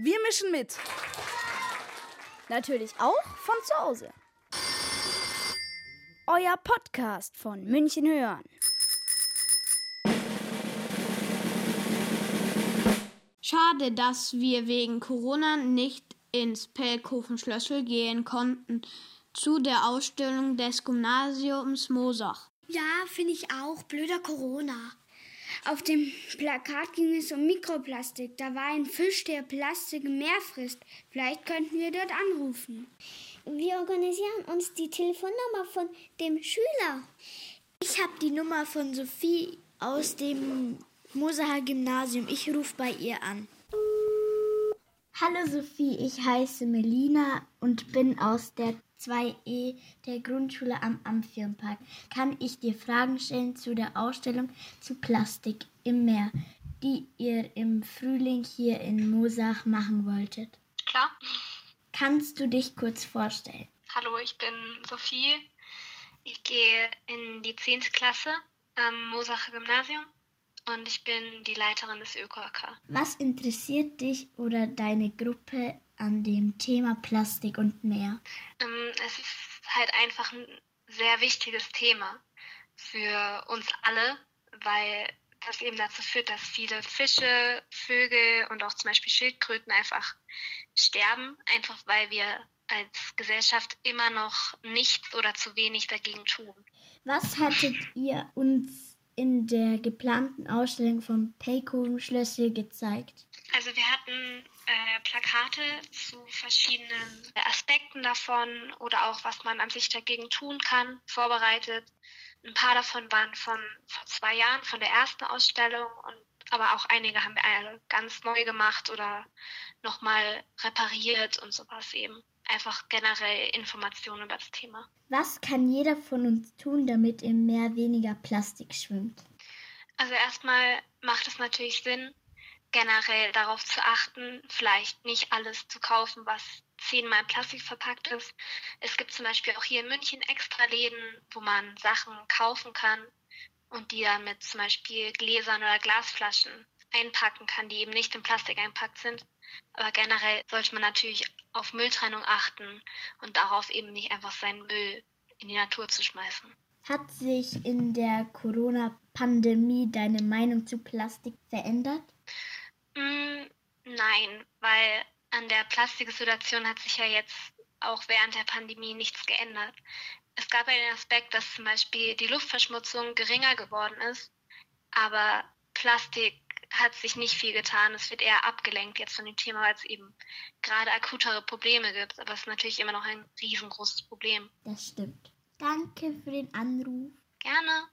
Wir mischen mit. Natürlich auch von zu Hause. Euer Podcast von München hören. Schade, dass wir wegen Corona nicht ins Pelkofen-Schlössel gehen konnten zu der Ausstellung des Gymnasiums Mosach. Ja, finde ich auch. Blöder Corona. Auf dem Plakat ging es um Mikroplastik. Da war ein Fisch, der Plastik im Meer frisst. Vielleicht könnten wir dort anrufen. Wir organisieren uns die Telefonnummer von dem Schüler. Ich habe die Nummer von Sophie aus dem Mosacher Gymnasium. Ich rufe bei ihr an. Hallo Sophie, ich heiße Melina und bin aus der 2e der Grundschule am Amphienpark. Kann ich dir Fragen stellen zu der Ausstellung zu Plastik im Meer, die ihr im Frühling hier in Mosach machen wolltet? Klar. Kannst du dich kurz vorstellen? Hallo, ich bin Sophie. Ich gehe in die 10. Klasse am Mosacher Gymnasium und ich bin die Leiterin des ÖKK. Was interessiert dich oder deine Gruppe an dem Thema Plastik und Meer? Ähm, es ist halt einfach ein sehr wichtiges Thema für uns alle, weil das eben dazu führt, dass viele Fische, Vögel und auch zum Beispiel Schildkröten einfach sterben, einfach weil wir als Gesellschaft immer noch nichts oder zu wenig dagegen tun. Was hattet ihr uns in der geplanten Ausstellung vom Paycom Schlössel gezeigt? Also wir hatten äh, Plakate zu verschiedenen Aspekten davon oder auch was man an sich dagegen tun kann, vorbereitet. Ein paar davon waren von vor zwei Jahren, von der ersten Ausstellung und aber auch einige haben wir ganz neu gemacht oder nochmal repariert und sowas eben. Einfach generell Informationen über das Thema. Was kann jeder von uns tun, damit im Meer weniger Plastik schwimmt? Also erstmal macht es natürlich Sinn, generell darauf zu achten, vielleicht nicht alles zu kaufen, was zehnmal Plastik verpackt ist. Es gibt zum Beispiel auch hier in München extra Läden, wo man Sachen kaufen kann und die dann mit zum Beispiel Gläsern oder Glasflaschen einpacken kann, die eben nicht in Plastik einpackt sind. Aber generell sollte man natürlich auf Mülltrennung achten und darauf eben nicht einfach seinen Müll in die Natur zu schmeißen. Hat sich in der Corona-Pandemie deine Meinung zu Plastik verändert? Mm, nein, weil an der Plastiksituation hat sich ja jetzt auch während der Pandemie nichts geändert. Es gab ja den Aspekt, dass zum Beispiel die Luftverschmutzung geringer geworden ist, aber Plastik hat sich nicht viel getan. Es wird eher abgelenkt jetzt von dem Thema, weil es eben gerade akutere Probleme gibt. Aber es ist natürlich immer noch ein riesengroßes Problem. Das stimmt. Danke für den Anruf. Gerne.